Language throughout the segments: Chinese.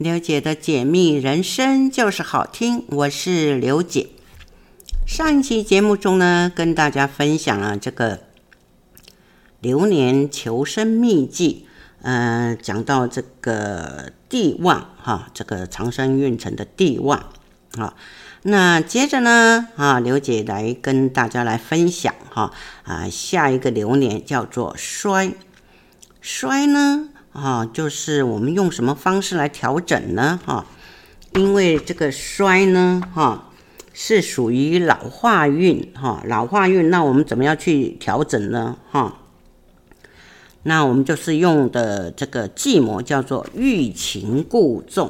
刘姐的解密人生就是好听，我是刘姐。上一期节目中呢，跟大家分享了这个流年求生秘籍，呃，讲到这个地旺哈，这个长生运程的地旺啊。那接着呢，啊，刘姐来跟大家来分享哈，啊，下一个流年叫做衰，衰呢，啊，就是我们用什么方式来调整呢？哈，因为这个衰呢，哈，是属于老化运，哈，老化运，那我们怎么样去调整呢？哈，那我们就是用的这个计谋叫做欲擒故纵。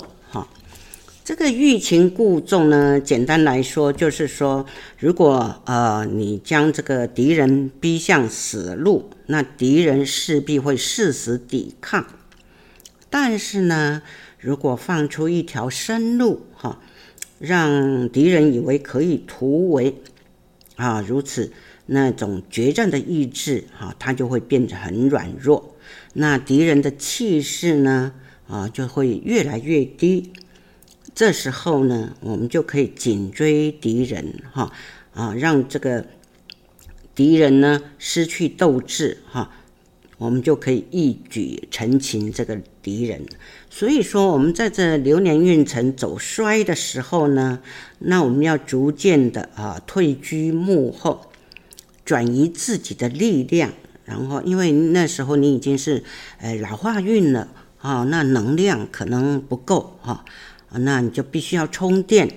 这个欲擒故纵呢，简单来说就是说，如果呃你将这个敌人逼向死路，那敌人势必会誓死抵抗。但是呢，如果放出一条生路，哈，让敌人以为可以突围，啊，如此那种决战的意志，哈，他就会变得很软弱。那敌人的气势呢，啊，就会越来越低。这时候呢，我们就可以紧追敌人，哈啊，让这个敌人呢失去斗志，哈，我们就可以一举成擒这个敌人。所以说，我们在这流年运程走衰的时候呢，那我们要逐渐的啊退居幕后，转移自己的力量，然后因为那时候你已经是呃老化运了啊，那能量可能不够哈。那你就必须要充电，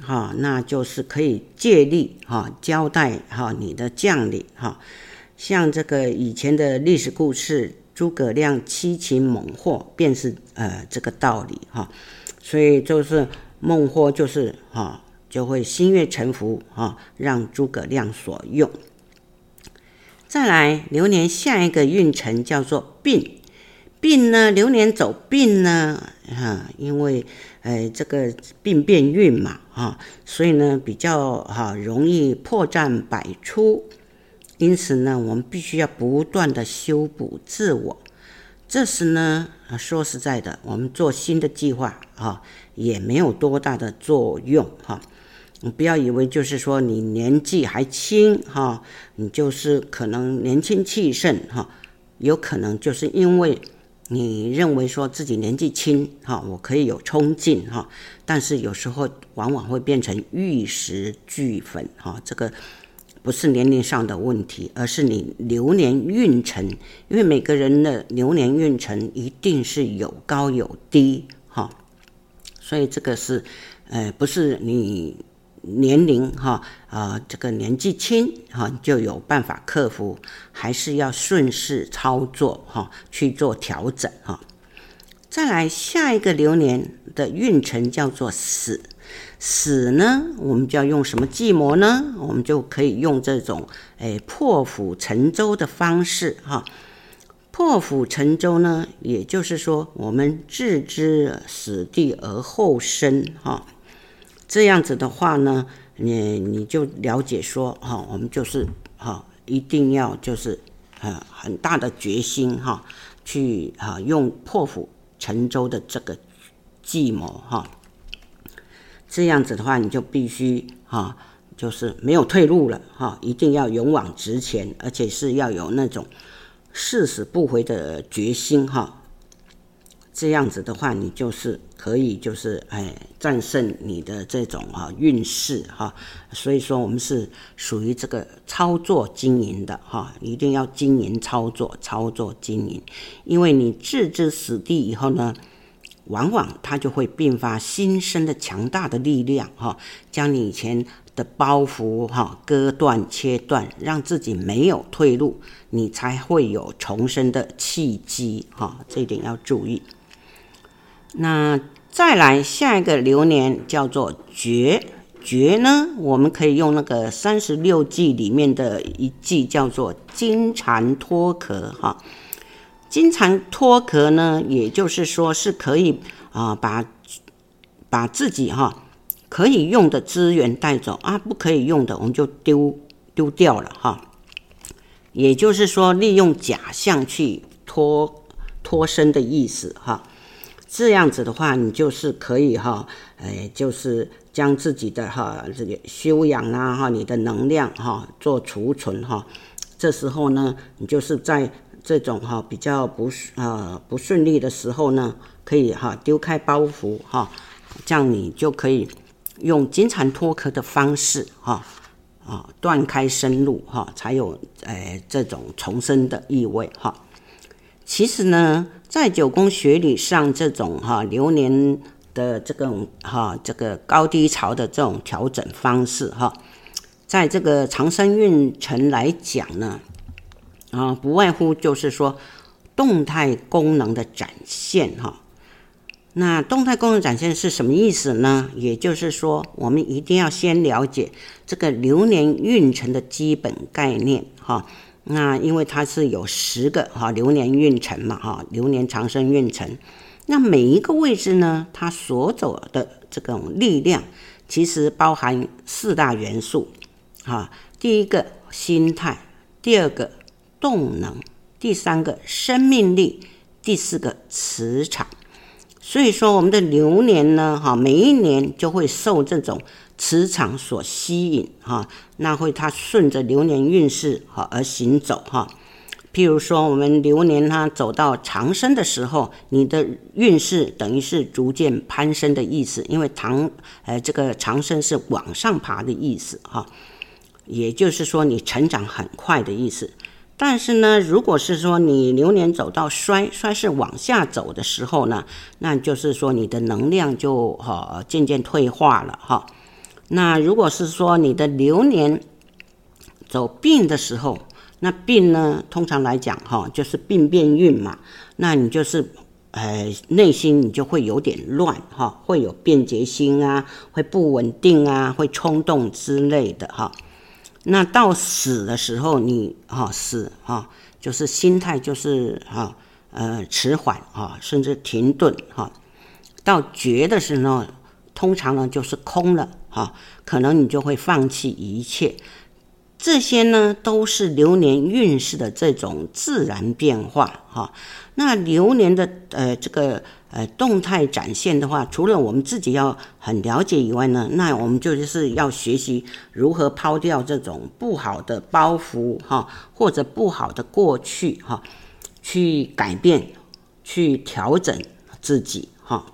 哈，那就是可以借力哈，交代哈你的将领哈，像这个以前的历史故事，诸葛亮七擒孟获，便是呃这个道理哈，所以就是孟获就是哈就会心悦诚服哈，让诸葛亮所用。再来，流年下一个运程叫做病。病呢，流年走病呢，哈，因为，呃，这个病变运嘛，哈，所以呢，比较哈容易破绽百出，因此呢，我们必须要不断的修补自我。这时呢，说实在的，我们做新的计划啊，也没有多大的作用，哈。你不要以为就是说你年纪还轻，哈，你就是可能年轻气盛，哈，有可能就是因为。你认为说自己年纪轻，哈，我可以有冲劲，哈，但是有时候往往会变成玉石俱焚，哈，这个不是年龄上的问题，而是你流年运程，因为每个人的流年运程一定是有高有低，哈，所以这个是，呃，不是你。年龄哈啊，这个年纪轻哈就有办法克服，还是要顺势操作哈去做调整哈。再来下一个流年的运程叫做死，死呢我们就要用什么计谋呢？我们就可以用这种诶破釜沉舟的方式哈。破釜沉舟呢，也就是说我们置之死地而后生哈。这样子的话呢，你你就了解说哈，我们就是哈，一定要就是呃很大的决心哈，去哈用破釜沉舟的这个计谋哈。这样子的话，你就必须哈，就是没有退路了哈，一定要勇往直前，而且是要有那种誓死不回的决心哈。这样子的话，你就是可以，就是哎，战胜你的这种哈运势哈。所以说，我们是属于这个操作经营的哈，一定要经营操作，操作经营。因为你置之死地以后呢，往往它就会并发新生的强大的力量哈，将你以前的包袱哈割断切断，让自己没有退路，你才会有重生的契机哈。这一点要注意。那再来下一个流年叫做绝，绝呢，我们可以用那个三十六计里面的一计叫做金蝉脱壳哈。金蝉脱壳呢，也就是说是可以啊把把自己哈可以用的资源带走啊，不可以用的我们就丢丢掉了哈。也就是说利用假象去脱脱身的意思哈。这样子的话，你就是可以哈，哎，就是将自己的哈这个修养啊哈，你的能量哈做储存哈。这时候呢，你就是在这种哈比较不呃不顺利的时候呢，可以哈丢开包袱哈，这样你就可以用金蝉脱壳的方式哈啊断开生路哈，才有哎这种重生的意味哈。其实呢。在九宫学理上，这种哈流年的这种哈这个高低潮的这种调整方式哈，在这个长生运程来讲呢，啊不外乎就是说动态功能的展现哈。那动态功能展现是什么意思呢？也就是说，我们一定要先了解这个流年运程的基本概念哈。那因为它是有十个哈流年运程嘛哈，流年长生运程，那每一个位置呢，它所走的这种力量，其实包含四大元素，哈，第一个心态，第二个动能，第三个生命力，第四个磁场。所以说，我们的流年呢，哈，每一年就会受这种。磁场所吸引哈，那会它顺着流年运势哈而行走哈。譬如说，我们流年它走到长生的时候，你的运势等于是逐渐攀升的意思，因为长呃这个长生是往上爬的意思哈，也就是说你成长很快的意思。但是呢，如果是说你流年走到衰，衰是往下走的时候呢，那就是说你的能量就哈渐渐退化了哈。那如果是说你的流年走病的时候，那病呢，通常来讲哈，就是病变运嘛，那你就是呃内心你就会有点乱哈，会有便捷心啊，会不稳定啊，会冲动之类的哈。那到死的时候你，你哈死哈，就是心态就是哈呃迟缓哈，甚至停顿哈。到绝的时候，通常呢就是空了。哈，可能你就会放弃一切，这些呢都是流年运势的这种自然变化哈。那流年的呃这个呃动态展现的话，除了我们自己要很了解以外呢，那我们就是要学习如何抛掉这种不好的包袱哈，或者不好的过去哈，去改变，去调整自己哈。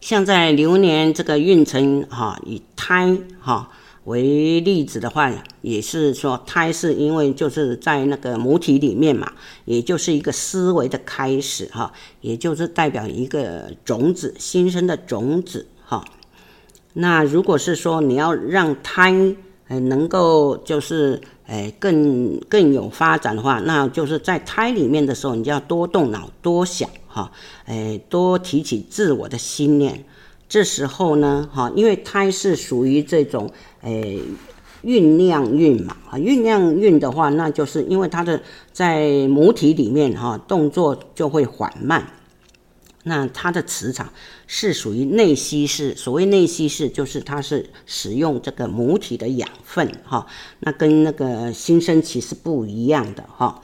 像在流年这个运程哈，以胎哈为例子的话，也是说胎是因为就是在那个母体里面嘛，也就是一个思维的开始哈，也就是代表一个种子新生的种子哈。那如果是说你要让胎呃能够就是呃更更有发展的话，那就是在胎里面的时候，你就要多动脑多想。哈，哎，多提起自我的心念。这时候呢，哈，因为胎是属于这种，哎，酝酿运嘛，啊，酝酿运的话，那就是因为它的在母体里面，哈，动作就会缓慢。那它的磁场是属于内吸式，所谓内吸式，就是它是使用这个母体的养分，哈，那跟那个新生期是不一样的，哈。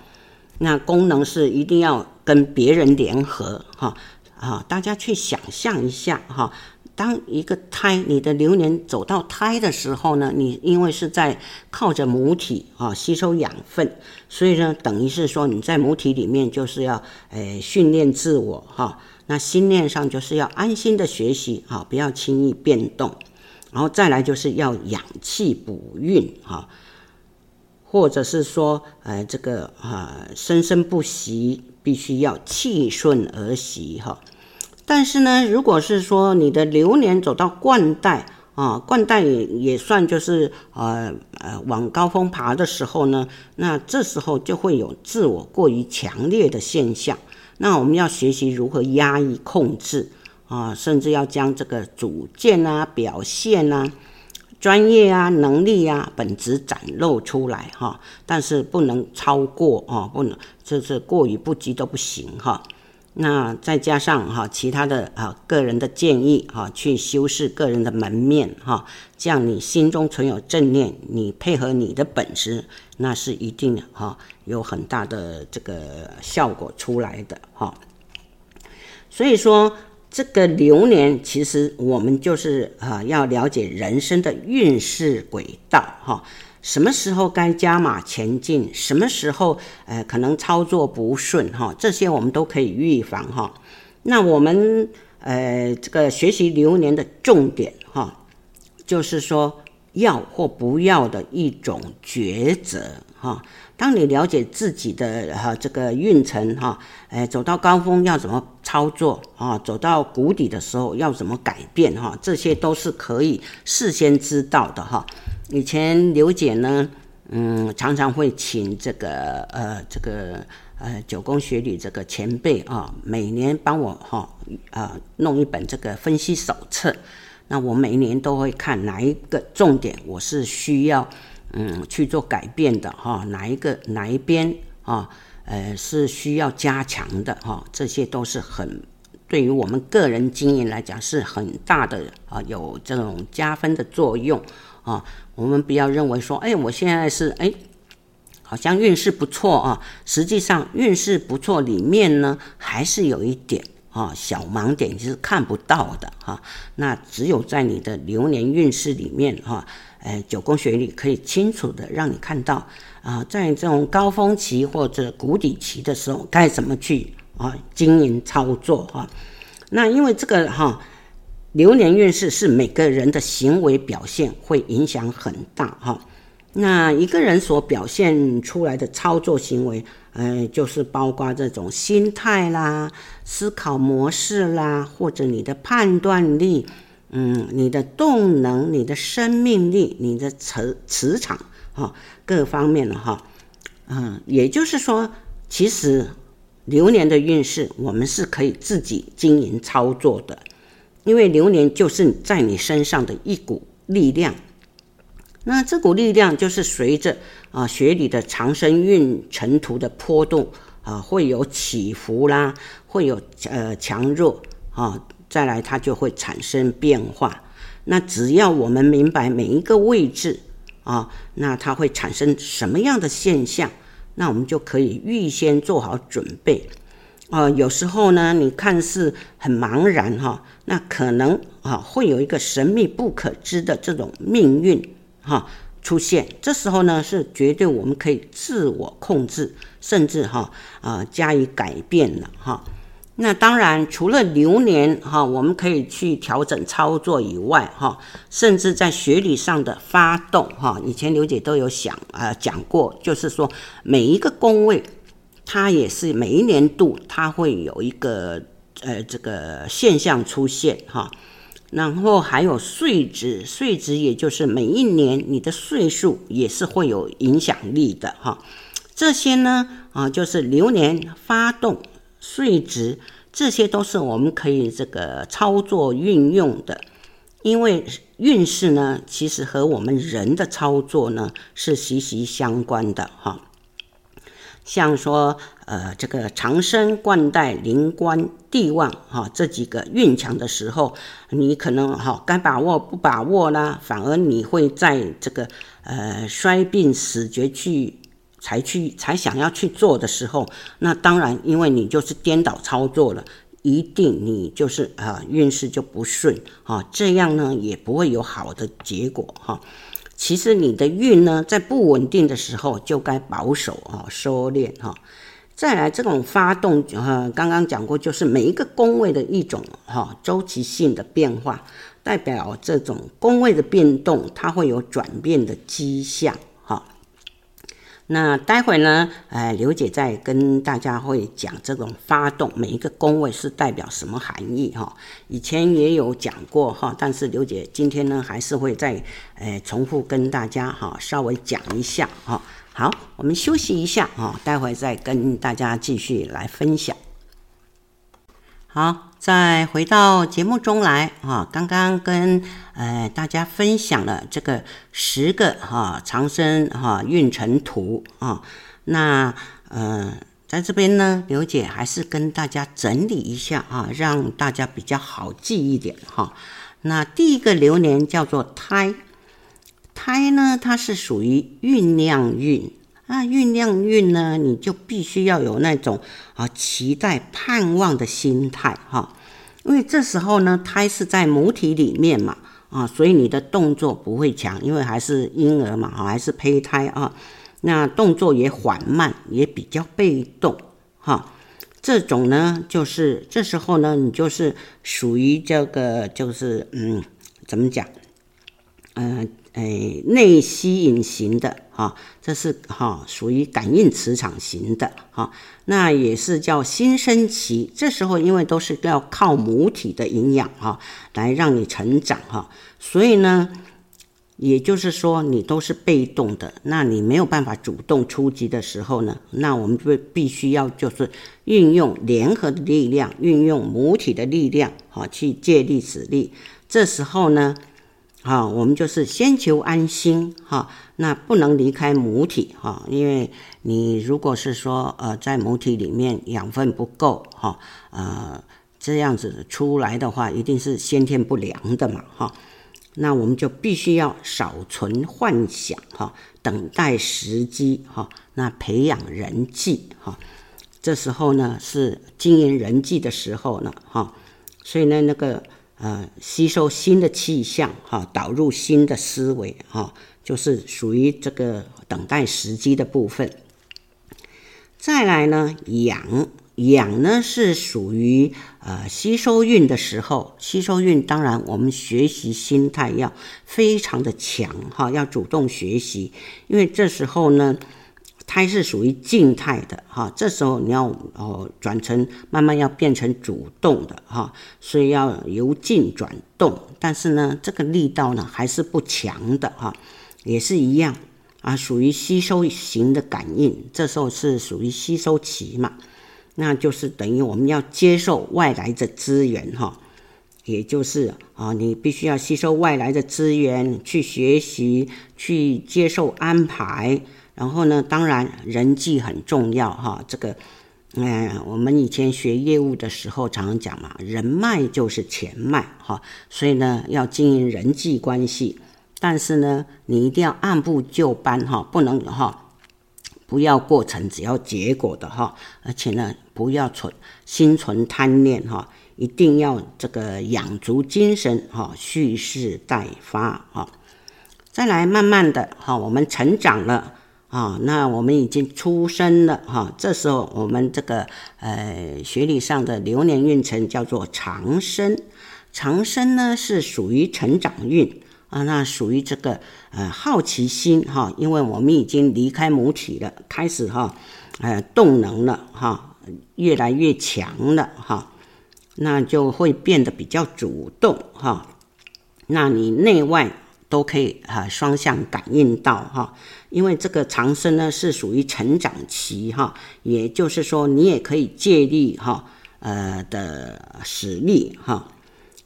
那功能是一定要跟别人联合哈啊！大家去想象一下哈，当一个胎，你的流年走到胎的时候呢，你因为是在靠着母体啊吸收养分，所以呢，等于是说你在母体里面就是要诶训练自我哈。那心念上就是要安心的学习哈，不要轻易变动，然后再来就是要养气补运哈。或者是说，呃，这个啊，生生不息，必须要气顺而息哈。但是呢，如果是说你的流年走到冠带啊，冠带也也算就是呃呃往高峰爬的时候呢，那这时候就会有自我过于强烈的现象。那我们要学习如何压抑控制啊，甚至要将这个主见啊、表现啊。专业啊，能力啊，本质展露出来哈，但是不能超过啊，不能就是过于不羁都不行哈。那再加上哈其他的啊个人的建议哈，去修饰个人的门面哈，这样你心中存有正念，你配合你的本质，那是一定哈有很大的这个效果出来的哈。所以说，这个流年其实我们就是啊，要了解人生的运势轨道哈。什么时候该加码前进？什么时候呃可能操作不顺哈？这些我们都可以预防哈。那我们呃这个学习流年的重点哈，就是说要或不要的一种抉择哈。当你了解自己的哈这个运程哈，哎，走到高峰要怎么操作啊？走到谷底的时候要怎么改变哈？这些都是可以事先知道的哈。以前刘姐呢，嗯，常常会请这个呃这个呃九宫学理这个前辈啊，每年帮我哈啊弄一本这个分析手册。那我每年都会看哪一个重点，我是需要。嗯，去做改变的哈，哪一个哪一边啊？呃，是需要加强的哈，这些都是很对于我们个人经营来讲是很大的啊，有这种加分的作用啊。我们不要认为说，哎，我现在是哎，好像运势不错啊，实际上运势不错里面呢，还是有一点啊小盲点，就是看不到的哈。那只有在你的流年运势里面哈。呃，九宫学里可以清楚的让你看到啊、在这种高峰期或者谷底期的时候，该怎么去啊经营操作哈。那因为这个哈流年运势是每个人的行为表现会影响很大哈。那一个人所表现出来的操作行为，呃，就是包括这种心态啦、思考模式啦，或者你的判断力。嗯，你的动能、你的生命力、你的磁磁场，哈，各方面的哈，嗯，也就是说，其实流年的运势，我们是可以自己经营操作的，因为流年就是在你身上的一股力量，那这股力量就是随着啊学理的长生运程图的波动啊，会有起伏啦，会有呃强弱啊。再来，它就会产生变化。那只要我们明白每一个位置啊，那它会产生什么样的现象，那我们就可以预先做好准备。啊，有时候呢，你看似很茫然哈，那可能啊会有一个神秘不可知的这种命运哈出现。这时候呢，是绝对我们可以自我控制，甚至哈啊加以改变了哈。那当然，除了流年哈，我们可以去调整操作以外哈，甚至在学理上的发动哈，以前刘姐都有想啊讲过，就是说每一个宫位，它也是每一年度它会有一个呃这个现象出现哈，然后还有岁值，岁值也就是每一年你的岁数也是会有影响力的哈，这些呢啊就是流年发动。岁值，这些都是我们可以这个操作运用的，因为运势呢，其实和我们人的操作呢是息息相关的哈。像说呃这个长生、冠带、灵官、地旺哈这几个运强的时候，你可能哈该把握不把握啦，反而你会在这个呃衰病死绝去。才去才想要去做的时候，那当然，因为你就是颠倒操作了，一定你就是啊运势就不顺啊，这样呢也不会有好的结果哈。其实你的运呢在不稳定的时候就该保守啊收敛哈。再来这种发动啊，刚刚讲过，就是每一个宫位的一种哈周期性的变化，代表这种宫位的变动，它会有转变的迹象。那待会呢，呃，刘姐再跟大家会讲这种发动，每一个宫位是代表什么含义哈。以前也有讲过哈，但是刘姐今天呢还是会再呃重复跟大家哈稍微讲一下哈。好，我们休息一下哈，待会再跟大家继续来分享。好，再回到节目中来啊！刚刚跟呃大家分享了这个十个哈长生哈运程图啊，那呃在这边呢，刘姐还是跟大家整理一下啊，让大家比较好记一点哈。那第一个流年叫做胎，胎呢它是属于酝酿运那酝酿运呢，你就必须要有那种啊期待、盼望的心态哈，因为这时候呢，胎是在母体里面嘛啊，所以你的动作不会强，因为还是婴儿嘛，还是胚胎啊，那动作也缓慢，也比较被动哈。这种呢，就是这时候呢，你就是属于这个，就是嗯，怎么讲？嗯、哎，内吸引型的哈，这是哈属于感应磁场型的哈，那也是叫新生期。这时候因为都是要靠母体的营养哈来让你成长哈，所以呢，也就是说你都是被动的，那你没有办法主动出击的时候呢，那我们就必须要就是运用联合的力量，运用母体的力量哈去借力使力。这时候呢。哈，我们就是先求安心哈，那不能离开母体哈，因为你如果是说呃在母体里面养分不够哈，呃这样子出来的话，一定是先天不良的嘛哈，那我们就必须要少存幻想哈，等待时机哈，那培养人际哈，这时候呢是经营人际的时候呢哈，所以呢那个。呃，吸收新的气象，哈，导入新的思维，哈，就是属于这个等待时机的部分。再来呢，养养呢是属于呃吸收运的时候，吸收运当然我们学习心态要非常的强，哈，要主动学习，因为这时候呢。胎是属于静态的哈，这时候你要哦转成慢慢要变成主动的哈，所以要由静转动，但是呢这个力道呢还是不强的哈，也是一样啊，属于吸收型的感应，这时候是属于吸收期嘛，那就是等于我们要接受外来的资源哈，也就是啊你必须要吸收外来的资源去学习，去接受安排。然后呢，当然人际很重要哈。这个，嗯、我们以前学业务的时候常常讲嘛，人脉就是钱脉哈。所以呢，要经营人际关系，但是呢，你一定要按部就班哈，不能哈，不要过程，只要结果的哈。而且呢，不要存心存贪念哈，一定要这个养足精神哈，蓄势待发哈。再来，慢慢的哈，我们成长了。啊，那我们已经出生了哈，这时候我们这个呃学理上的流年运程叫做长生，长生呢是属于成长运啊，那属于这个呃好奇心哈，因为我们已经离开母体了，开始哈呃动能了哈，越来越强了哈，那就会变得比较主动哈，那你内外。都可以哈双向感应到哈，因为这个长生呢是属于成长期哈，也就是说你也可以借力哈呃的使力哈。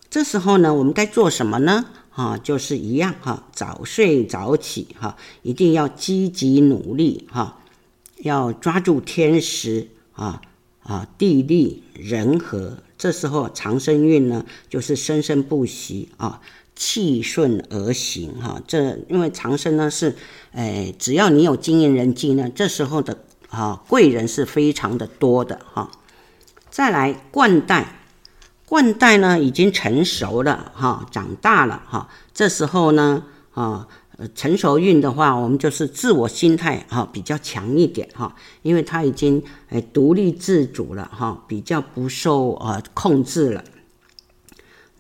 这时候呢，我们该做什么呢？哈，就是一样哈，早睡早起哈，一定要积极努力哈，要抓住天时啊啊地利人和。这时候长生运呢，就是生生不息啊。气顺而行，哈，这因为长生呢是，哎，只要你有经营人际呢，这时候的啊贵人是非常的多的，哈。再来冠带，冠带呢已经成熟了，哈，长大了，哈。这时候呢，啊，成熟运的话，我们就是自我心态哈比较强一点，哈，因为他已经哎独立自主了，哈，比较不受呃控制了。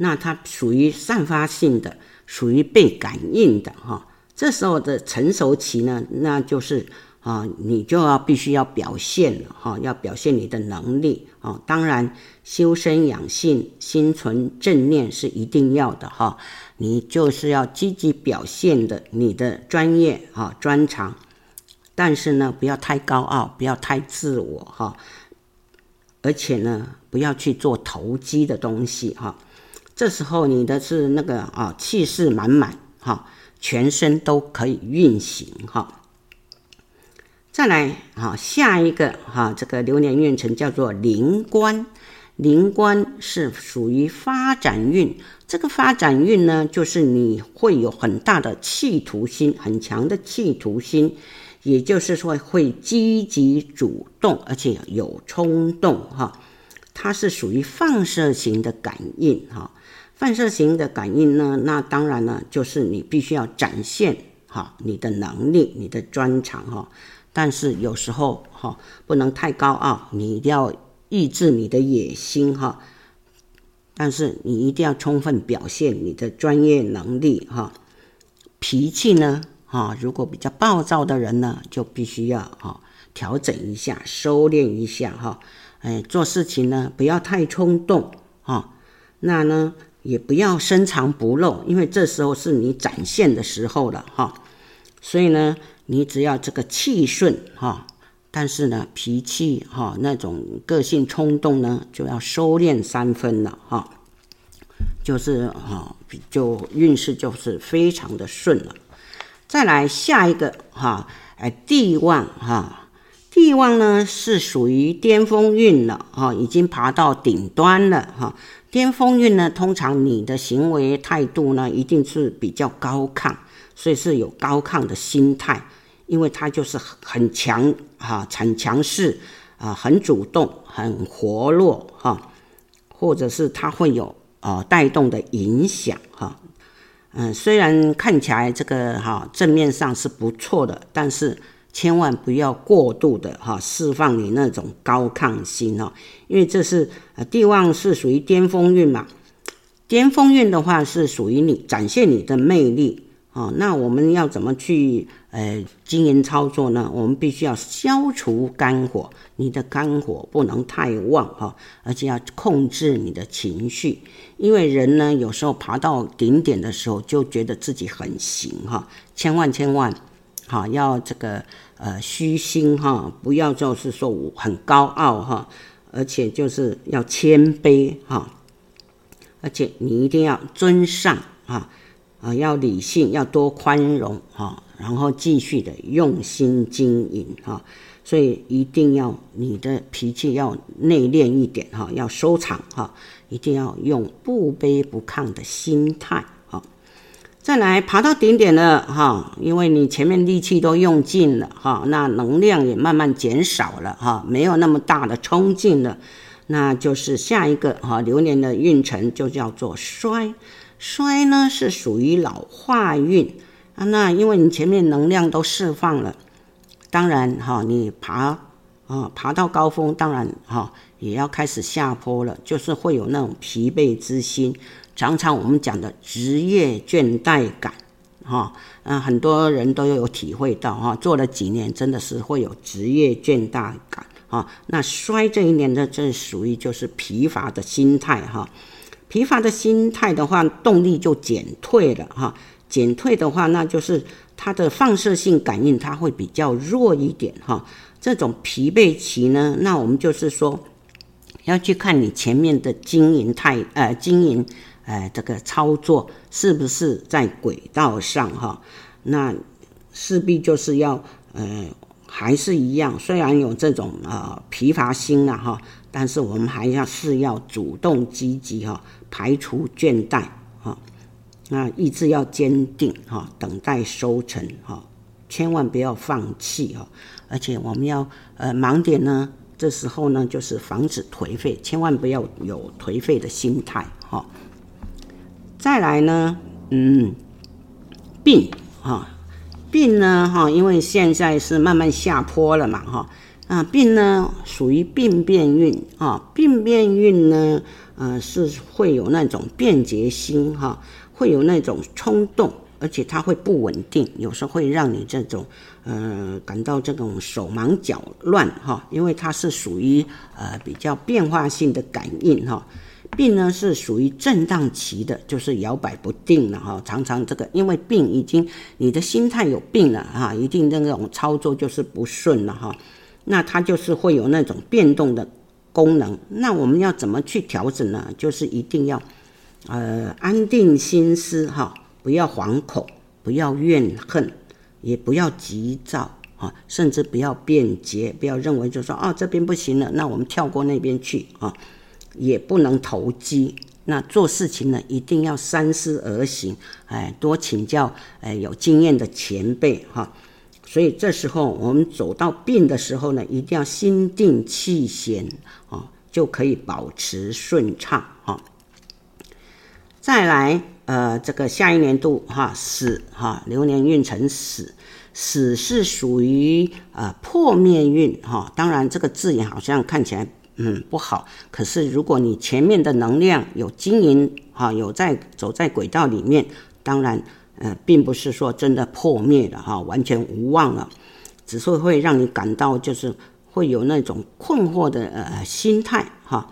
那它属于散发性的，属于被感应的哈。这时候的成熟期呢，那就是啊，你就要必须要表现了哈，要表现你的能力啊。当然，修身养性，心存正念是一定要的哈。你就是要积极表现的你的专业啊专长，但是呢，不要太高傲，不要太自我哈。而且呢，不要去做投机的东西哈。这时候你的是那个啊，气势满满哈，全身都可以运行哈。再来啊，下一个哈，这个流年运程叫做灵官，灵官是属于发展运。这个发展运呢，就是你会有很大的企图心，很强的企图心，也就是说会积极主动，而且有冲动哈。它是属于放射型的感应哈。放射型的感应呢，那当然呢，就是你必须要展现哈你的能力、你的专长哈。但是有时候哈不能太高傲，你一定要抑制你的野心哈。但是你一定要充分表现你的专业能力哈。脾气呢，哈，如果比较暴躁的人呢，就必须要哈调整一下，收敛一下哈。哎，做事情呢不要太冲动哈。那呢也不要深藏不露，因为这时候是你展现的时候了哈。所以呢，你只要这个气顺哈。但是呢，脾气哈那种个性冲动呢，就要收敛三分了哈，就是哈就运势就是非常的顺了。再来下一个哈，哎地旺哈，地旺呢是属于巅峰运了哈，已经爬到顶端了哈。巅峰运呢，通常你的行为态度呢一定是比较高亢，所以是有高亢的心态。因为他就是很强哈，很强势啊，很主动，很活络哈，或者是他会有啊带动的影响哈。嗯，虽然看起来这个哈正面上是不错的，但是千万不要过度的哈释放你那种高亢心哈，因为这是呃地旺是属于巅峰运嘛，巅峰运的话是属于你展现你的魅力。哦，那我们要怎么去呃经营操作呢？我们必须要消除肝火，你的肝火不能太旺哈、哦，而且要控制你的情绪，因为人呢有时候爬到顶点的时候就觉得自己很行哈、千万千万哈、要这个呃虚心哈、不要就是说我很高傲哈、而且就是要谦卑哈、而且你一定要尊上啊。哦啊，要理性，要多宽容哈，然后继续的用心经营哈，所以一定要你的脾气要内敛一点哈，要收藏哈，一定要用不卑不亢的心态。再来爬到顶点了哈，因为你前面力气都用尽了哈，那能量也慢慢减少了哈，没有那么大的冲劲了，那就是下一个哈流年的运程就叫做衰。衰呢是属于老化运啊，那因为你前面能量都释放了，当然哈，你爬啊爬到高峰，当然哈也要开始下坡了，就是会有那种疲惫之心，常常我们讲的职业倦怠感哈，嗯，很多人都有体会到哈，做了几年真的是会有职业倦怠感啊，那衰这一年呢，正属于就是疲乏的心态哈。疲乏的心态的话，动力就减退了哈。减退的话，那就是它的放射性感应，它会比较弱一点哈。这种疲惫期呢，那我们就是说，要去看你前面的经营态呃经营呃这个操作是不是在轨道上哈。那势必就是要呃还是一样，虽然有这种呃疲乏心了哈，但是我们还要是要主动积极哈。排除倦怠，哈，那意志要坚定，哈，等待收成，哈，千万不要放弃，哈，而且我们要，呃，盲点呢，这时候呢，就是防止颓废，千万不要有颓废的心态，哈。再来呢，嗯，病，哈，病呢，哈，因为现在是慢慢下坡了嘛，哈，啊，病呢属于病变运，啊，病变运呢。呃，是会有那种便捷心哈，会有那种冲动，而且它会不稳定，有时候会让你这种呃感到这种手忙脚乱哈，因为它是属于呃比较变化性的感应哈。病呢是属于震荡期的，就是摇摆不定了哈，常常这个因为病已经你的心态有病了哈，一定那种操作就是不顺了哈，那它就是会有那种变动的。功能，那我们要怎么去调整呢？就是一定要，呃，安定心思哈，不要惶恐，不要怨恨，也不要急躁啊，甚至不要辩解，不要认为就说哦这边不行了，那我们跳过那边去啊，也不能投机。那做事情呢，一定要三思而行，哎，多请教哎有经验的前辈哈。所以这时候我们走到病的时候呢，一定要心定气闲啊，就可以保持顺畅哈。再来，呃，这个下一年度哈，死哈，流年运程死，死是属于呃破灭运哈。当然，这个字眼好像看起来嗯不好，可是如果你前面的能量有经营哈，有在走在轨道里面，当然。呃，并不是说真的破灭了哈，完全无望了，只是会让你感到就是会有那种困惑的呃心态哈，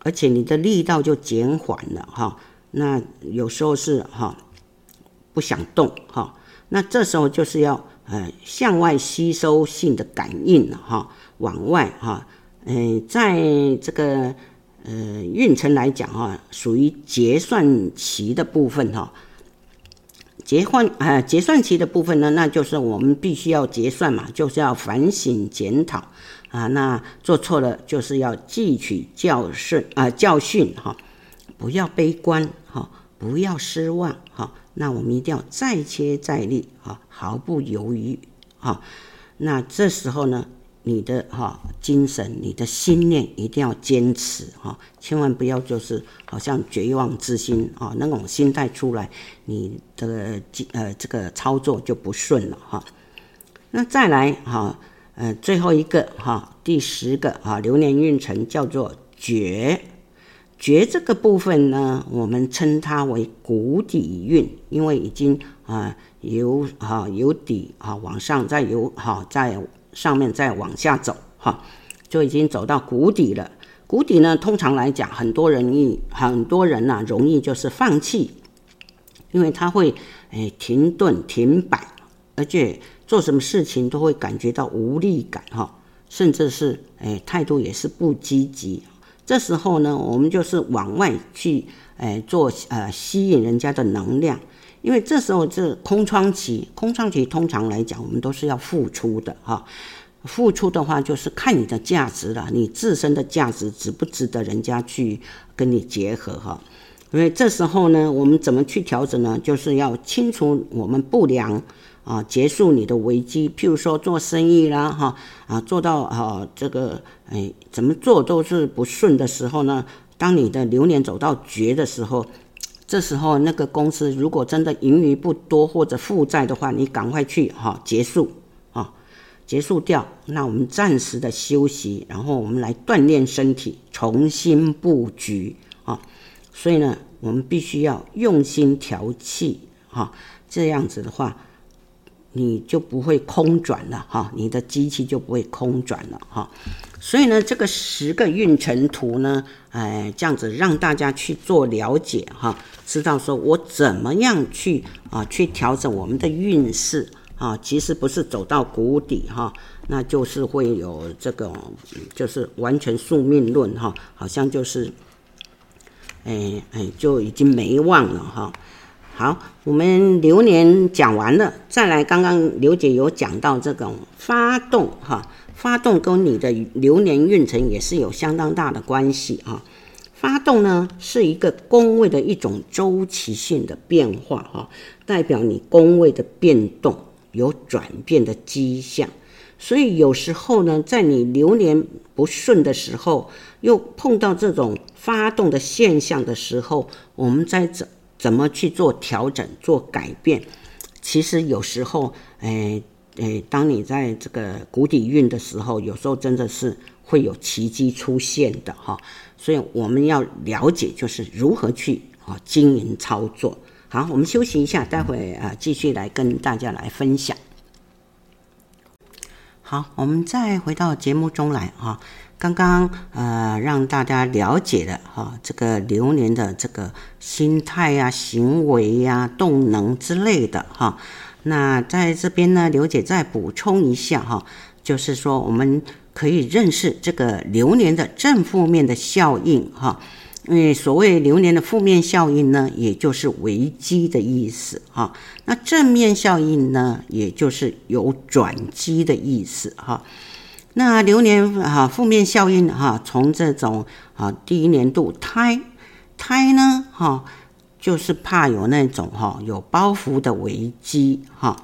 而且你的力道就减缓了哈。那有时候是哈不想动哈，那这时候就是要呃向外吸收性的感应了哈，往外哈，嗯，在这个呃运程来讲哈，属于结算期的部分哈。结换啊，结算期的部分呢，那就是我们必须要结算嘛，就是要反省检讨啊。那做错了，就是要汲取教训啊，教训哈，不要悲观哈，不要失望哈。那我们一定要再接再厉啊，毫不犹豫啊。那这时候呢，你的哈精神，你的心念一定要坚持哈，千万不要就是好像绝望之心啊那种心态出来，你的呃这个操作就不顺了哈。那再来哈呃最后一个哈第十个啊流年运程叫做绝绝这个部分呢，我们称它为谷底运，因为已经啊由啊由底啊往上再由哈再。上面再往下走，哈，就已经走到谷底了。谷底呢，通常来讲，很多人易，很多人呐、容易就是放弃，因为他会诶停顿、停摆，而且做什么事情都会感觉到无力感，哈，甚至是诶态度也是不积极。这时候呢，我们就是往外去诶做呃吸引人家的能量。因为这时候是空窗期，空窗期通常来讲，我们都是要付出的哈。付出的话，就是看你的价值了，你自身的价值值不值得人家去跟你结合哈。因为这时候呢，我们怎么去调整呢？就是要清除我们不良啊，结束你的危机。譬如说做生意啦哈啊，做到啊这个哎怎么做都是不顺的时候呢，当你的流年走到绝的时候。这时候，那个公司如果真的盈余不多或者负债的话，你赶快去哈结束啊，结束掉。那我们暂时的休息，然后我们来锻炼身体，重新布局啊。所以呢，我们必须要用心调气哈，这样子的话，你就不会空转了哈，你的机器就不会空转了哈。所以呢，这个十个运程图呢，哎，这样子让大家去做了解哈，知道说我怎么样去啊，去调整我们的运势啊，其实不是走到谷底哈，那就是会有这个，就是完全宿命论哈，好像就是，哎哎，就已经没望了哈。好，我们流年讲完了，再来，刚刚刘姐有讲到这种发动哈。发动跟你的流年运程也是有相当大的关系啊。发动呢是一个宫位的一种周期性的变化哈，代表你宫位的变动有转变的迹象。所以有时候呢，在你流年不顺的时候，又碰到这种发动的现象的时候，我们在怎怎么去做调整、做改变？其实有时候，哎。诶，当你在这个谷底运的时候，有时候真的是会有奇迹出现的哈，所以我们要了解就是如何去啊经营操作。好，我们休息一下，待会啊继续来跟大家来分享。好，我们再回到节目中来哈，刚刚呃让大家了解了哈这个流年的这个心态呀、行为呀、动能之类的哈。那在这边呢，刘姐再补充一下哈，就是说我们可以认识这个流年的正负面的效应哈，因为所谓流年的负面效应呢，也就是危机的意思哈。那正面效应呢，也就是有转机的意思哈。那流年哈负面效应哈，从这种啊第一年度胎胎呢哈。就是怕有那种哈有包袱的危机哈，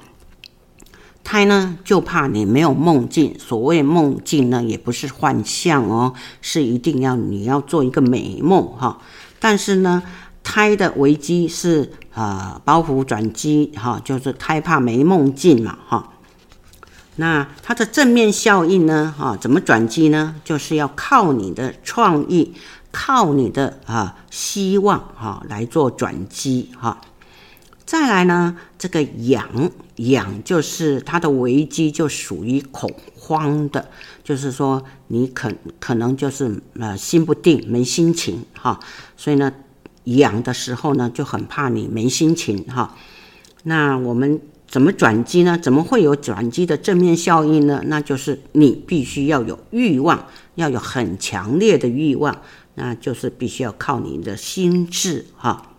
胎呢，就怕你没有梦境。所谓梦境呢，也不是幻象哦，是一定要你要做一个美梦哈。但是呢，胎的危机是啊包袱转机哈，就是胎怕没梦境嘛哈。那它的正面效应呢哈，怎么转机呢？就是要靠你的创意，靠你的啊希望哈来做转机哈。再来呢，这个养养就是它的危机，就属于恐慌的，就是说你可可能就是呃心不定，没心情哈，所以呢养的时候呢就很怕你没心情哈。那我们怎么转机呢？怎么会有转机的正面效应呢？那就是你必须要有欲望，要有很强烈的欲望，那就是必须要靠你的心智哈。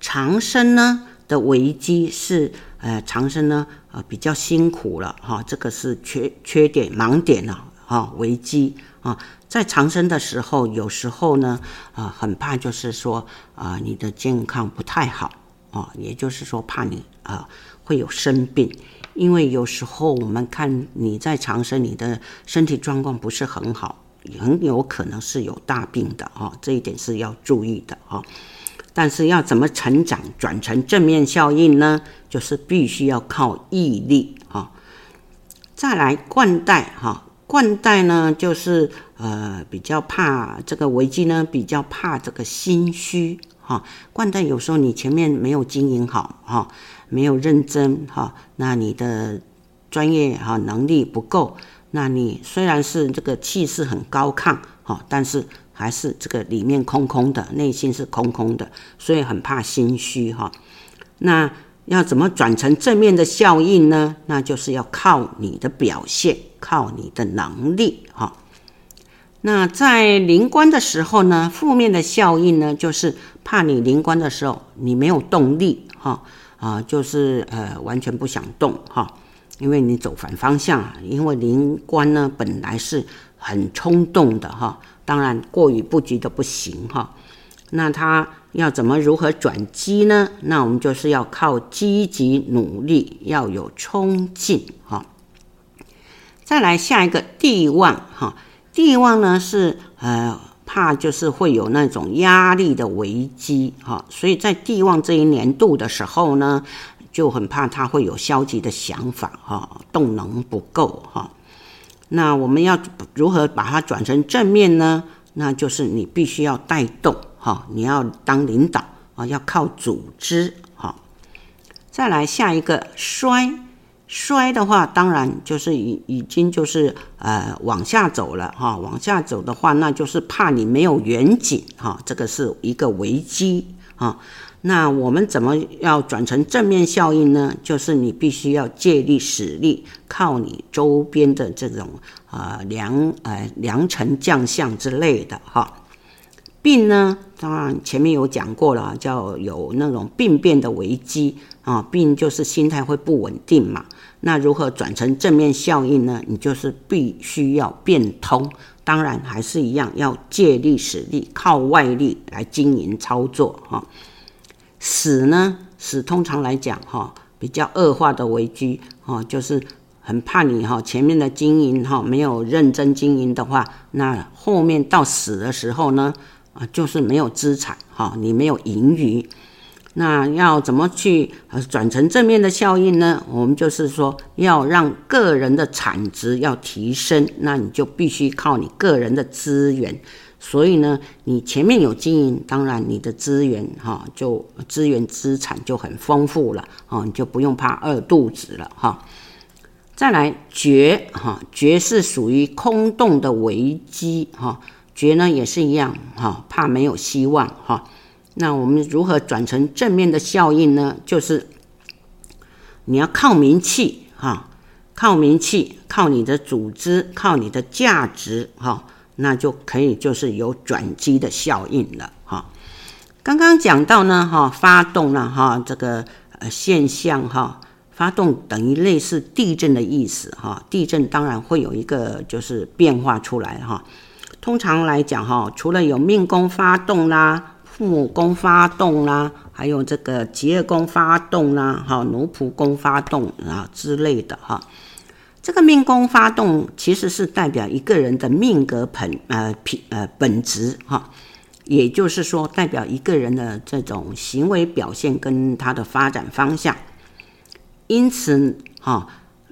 长生呢的危机是，呃，长生呢，呃，比较辛苦了哈，这个是缺缺点盲点了哈，危机啊，在长生的时候，有时候呢，啊，很怕就是说啊，你的健康不太好啊，也就是说怕你啊会有生病，因为有时候我们看你在长生，你的身体状况不是很好，很有可能是有大病的哈，这一点是要注意的哈。但是要怎么成长转成正面效应呢？就是必须要靠毅力哈。再来冠带哈，冠带呢就是呃比较怕这个危机呢，比较怕这个心虚哈。冠带有时候你前面没有经营好哈，没有认真哈，那你的专业哈能力不够，那你虽然是这个气势很高亢哈，但是。还是这个里面空空的，内心是空空的，所以很怕心虚哈。那要怎么转成正面的效应呢？那就是要靠你的表现，靠你的能力哈。那在灵关的时候呢，负面的效应呢，就是怕你灵关的时候你没有动力哈啊，就是呃完全不想动哈，因为你走反方向，因为灵官呢本来是很冲动的哈。当然，过于不及的不行哈。那他要怎么如何转机呢？那我们就是要靠积极努力，要有冲劲哈。再来下一个地旺哈，地旺呢是呃怕就是会有那种压力的危机哈，所以在地旺这一年度的时候呢，就很怕他会有消极的想法哈，动能不够哈。那我们要如何把它转成正面呢？那就是你必须要带动哈，你要当领导啊，要靠组织哈。再来下一个衰，衰的话，当然就是已已经就是呃往下走了哈，往下走的话，那就是怕你没有远景哈，这个是一个危机啊。那我们怎么要转成正面效应呢？就是你必须要借力使力，靠你周边的这种啊良呃良臣将相之类的哈。病呢，当然前面有讲过了，叫有那种病变的危机啊。病就是心态会不稳定嘛。那如何转成正面效应呢？你就是必须要变通。当然还是一样，要借力使力，靠外力来经营操作哈。死呢？死通常来讲，哈，比较恶化的危机，哈，就是很怕你哈前面的经营哈没有认真经营的话，那后面到死的时候呢，啊，就是没有资产，哈，你没有盈余，那要怎么去呃转成正面的效应呢？我们就是说要让个人的产值要提升，那你就必须靠你个人的资源。所以呢，你前面有经营，当然你的资源哈，就资源资产就很丰富了啊，你就不用怕饿肚子了哈。再来绝哈，绝是属于空洞的危机哈，绝呢也是一样哈，怕没有希望哈。那我们如何转成正面的效应呢？就是你要靠名气哈，靠名气，靠你的组织，靠你的价值哈。那就可以就是有转机的效应了哈。刚刚讲到呢哈，发动了哈这个呃现象哈，发动等于类似地震的意思哈。地震当然会有一个就是变化出来哈。通常来讲哈，除了有命宫发动啦、父母宫发动啦，还有这个疾厄宫发动啦，哈，奴仆宫发动啊之类的哈。这个命宫发动其实是代表一个人的命格本呃品呃本质哈，也就是说代表一个人的这种行为表现跟他的发展方向。因此哈，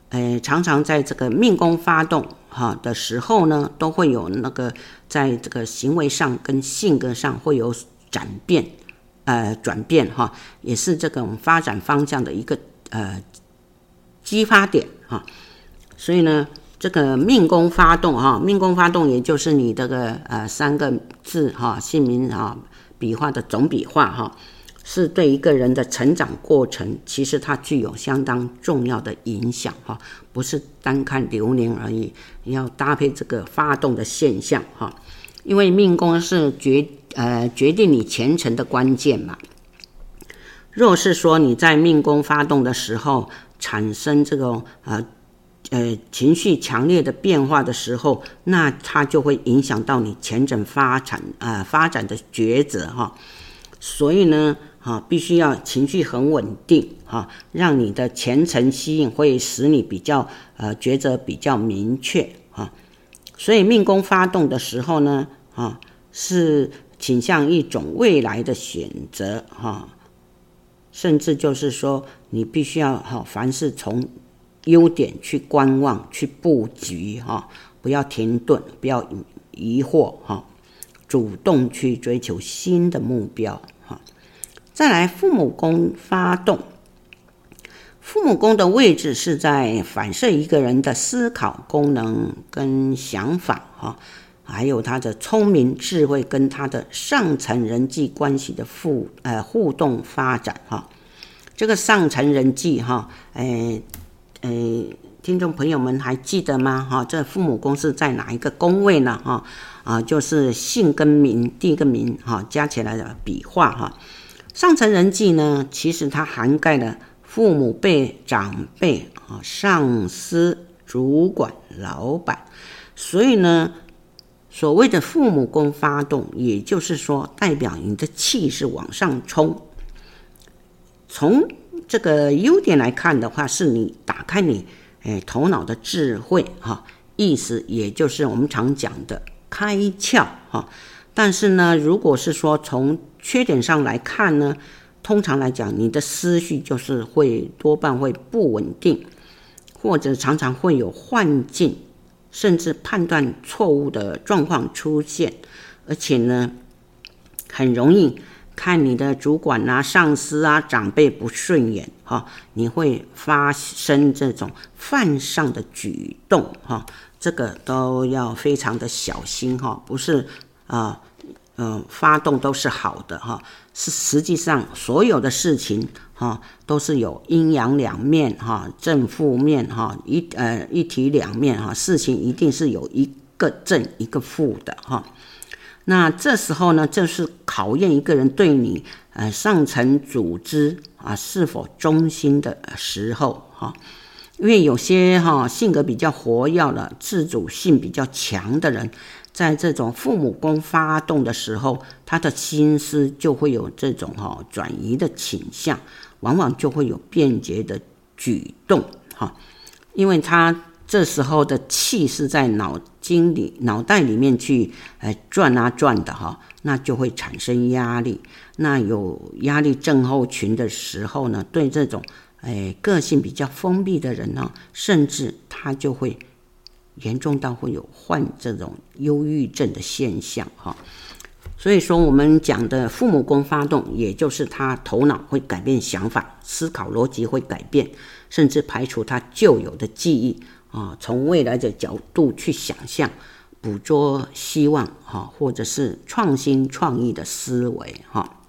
呃，常常在这个命宫发动哈的时候呢，都会有那个在这个行为上跟性格上会有转变，呃，转变哈，也是这种发展方向的一个呃激发点哈。所以呢，这个命宫发动哈，命宫发动也就是你这个呃三个字哈，姓名哈，笔画的总笔画哈。是对一个人的成长过程，其实它具有相当重要的影响哈，不是单看流年而已，要搭配这个发动的现象哈，因为命宫是决呃决定你前程的关键嘛。若是说你在命宫发动的时候产生这种呃呃情绪强烈的变化的时候，那它就会影响到你前程发展呃发展的抉择哈，所以呢。哈，必须要情绪很稳定哈，让你的前程吸引，会使你比较呃抉择比较明确哈。所以命宫发动的时候呢，啊是倾向一种未来的选择哈，甚至就是说你必须要哈，凡事从优点去观望去布局哈，不要停顿，不要疑惑哈，主动去追求新的目标。再来，父母宫发动，父母宫的位置是在反射一个人的思考功能跟想法哈，还有他的聪明智慧跟他的上层人际关系的互呃互动发展哈。这个上层人际哈，诶诶，听众朋友们还记得吗？哈，这父母宫是在哪一个宫位呢？哈啊，就是姓跟名第一个名哈加起来的笔画哈。上层人际呢，其实它涵盖了父母辈、长辈啊、上司、主管、老板，所以呢，所谓的父母宫发动，也就是说，代表你的气是往上冲。从这个优点来看的话，是你打开你诶头脑的智慧哈，意思也就是我们常讲的开窍哈。但是呢，如果是说从缺点上来看呢，通常来讲，你的思绪就是会多半会不稳定，或者常常会有幻境，甚至判断错误的状况出现，而且呢，很容易看你的主管啊、上司啊、长辈不顺眼哈，你会发生这种犯上的举动哈，这个都要非常的小心哈，不是啊。嗯，发动都是好的哈，是实际上所有的事情哈都是有阴阳两面哈，正负面哈，一呃一体两面哈，事情一定是有一个正一个负的哈。那这时候呢，就是考验一个人对你呃上层组织啊是否忠心的时候哈，因为有些哈性格比较活跃的、自主性比较强的人。在这种父母宫发动的时候，他的心思就会有这种哈转移的倾向，往往就会有便捷的举动哈，因为他这时候的气是在脑筋里、脑袋里面去呃转啊转的哈，那就会产生压力。那有压力症候群的时候呢，对这种诶个性比较封闭的人呢，甚至他就会。严重到会有患这种忧郁症的现象哈，所以说我们讲的父母宫发动，也就是他头脑会改变想法，思考逻辑会改变，甚至排除他旧有的记忆啊，从未来的角度去想象，捕捉希望哈，或者是创新创意的思维哈。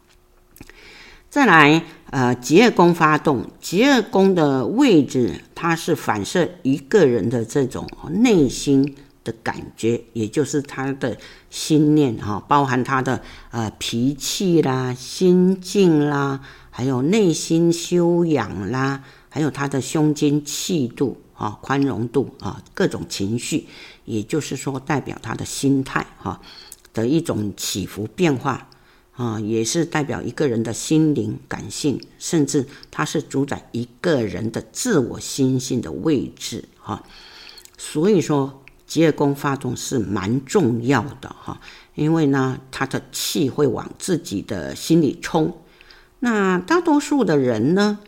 再来，呃，疾厄宫发动，疾厄宫的位置，它是反射一个人的这种内心的感觉，也就是他的心念哈，包含他的呃脾气啦、心境啦，还有内心修养啦，还有他的胸襟气度啊、宽容度啊，各种情绪，也就是说代表他的心态哈的一种起伏变化。啊，也是代表一个人的心灵、感性，甚至它是主宰一个人的自我心性的位置哈。所以说，疾厄宫发动是蛮重要的哈，因为呢，他的气会往自己的心里冲。那大多数的人呢，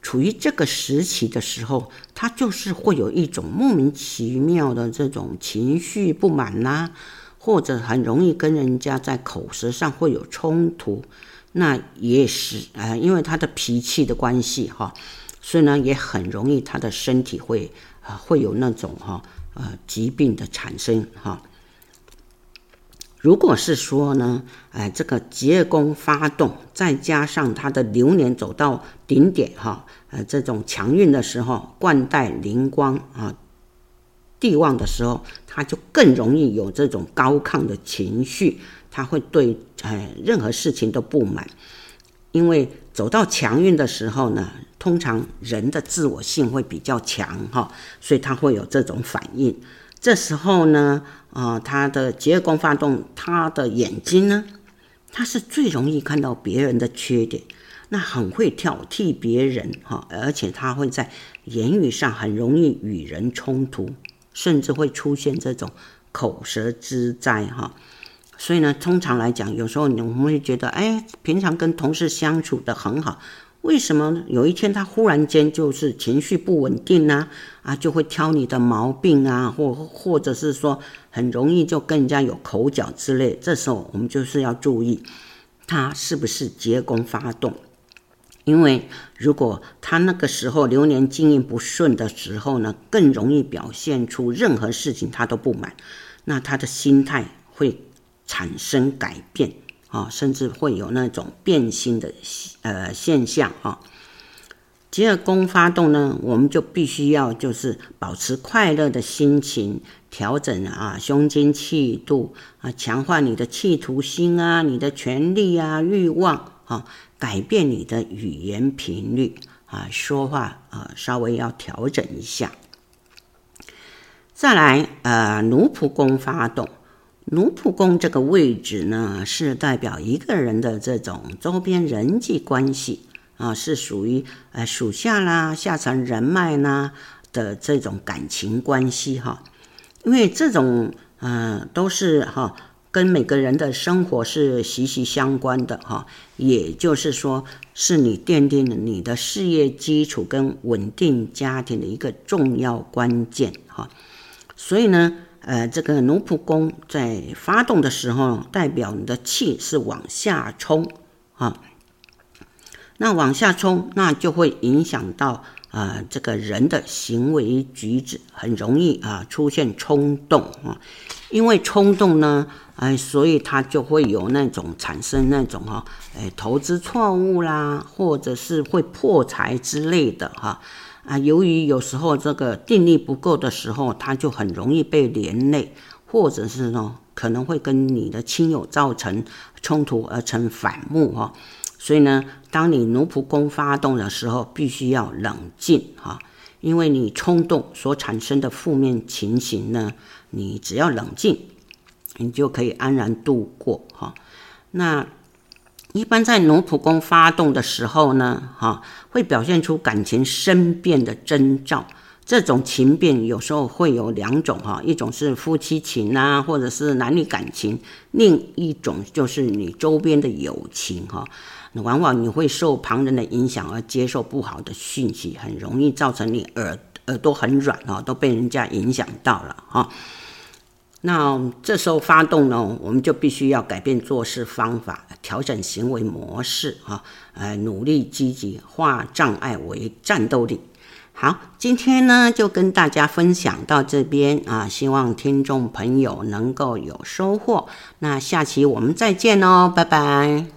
处于这个时期的时候，他就是会有一种莫名其妙的这种情绪不满呐、或者很容易跟人家在口舌上会有冲突，那也是呃，因为他的脾气的关系哈，所以呢也很容易他的身体会啊、会有那种哈呃疾病的产生哈。如果是说呢，哎这个结宫发动，再加上他的流年走到顶点哈，呃这种强运的时候，冠带灵光啊。地旺的时候，他就更容易有这种高亢的情绪，他会对呃任何事情都不满，因为走到强运的时候呢，通常人的自我性会比较强哈，所以他会有这种反应。这时候呢，啊、他的疾厄宫发动，他的眼睛呢，他是最容易看到别人的缺点，那很会挑剔别人哈，而且他会在言语上很容易与人冲突。甚至会出现这种口舌之灾哈，所以呢，通常来讲，有时候你们会觉得，哎，平常跟同事相处得很好，为什么有一天他忽然间就是情绪不稳定呢？啊，就会挑你的毛病啊，或或者是说很容易就跟人家有口角之类，这时候我们就是要注意，他是不是结功发动。因为如果他那个时候流年经营不顺的时候呢，更容易表现出任何事情他都不满，那他的心态会产生改变啊，甚至会有那种变心的呃现象啊。疾厄宫发动呢，我们就必须要就是保持快乐的心情，调整啊胸襟气度啊，强化你的企图心啊，你的权力啊欲望啊。改变你的语言频率啊，说话啊，稍微要调整一下。再来，呃，奴仆宫发动，奴仆宫这个位置呢，是代表一个人的这种周边人际关系啊，是属于呃属下啦、下层人脉呐的这种感情关系哈。因为这种呃都是哈。跟每个人的生活是息息相关的哈，也就是说，是你奠定了你的事业基础跟稳定家庭的一个重要关键哈。所以呢，呃，这个奴仆宫在发动的时候，代表你的气是往下冲啊。那往下冲，那就会影响到啊，这个人的行为举止，很容易啊出现冲动啊。因为冲动呢。哎，所以他就会有那种产生那种哈，哎，投资错误啦，或者是会破财之类的哈。啊，由于有时候这个定力不够的时候，他就很容易被连累，或者是呢，可能会跟你的亲友造成冲突而成反目哈。所以呢，当你奴仆宫发动的时候，必须要冷静哈，因为你冲动所产生的负面情形呢，你只要冷静。你就可以安然度过哈。那一般在奴仆宫发动的时候呢，哈，会表现出感情生变的征兆。这种情变有时候会有两种哈，一种是夫妻情啊，或者是男女感情；另一种就是你周边的友情哈。往往你会受旁人的影响而接受不好的讯息，很容易造成你耳耳朵很软啊，都被人家影响到了哈。那这时候发动呢，我们就必须要改变做事方法，调整行为模式啊，呃，努力积极，化障碍为战斗力。好，今天呢就跟大家分享到这边啊，希望听众朋友能够有收获。那下期我们再见哦，拜拜。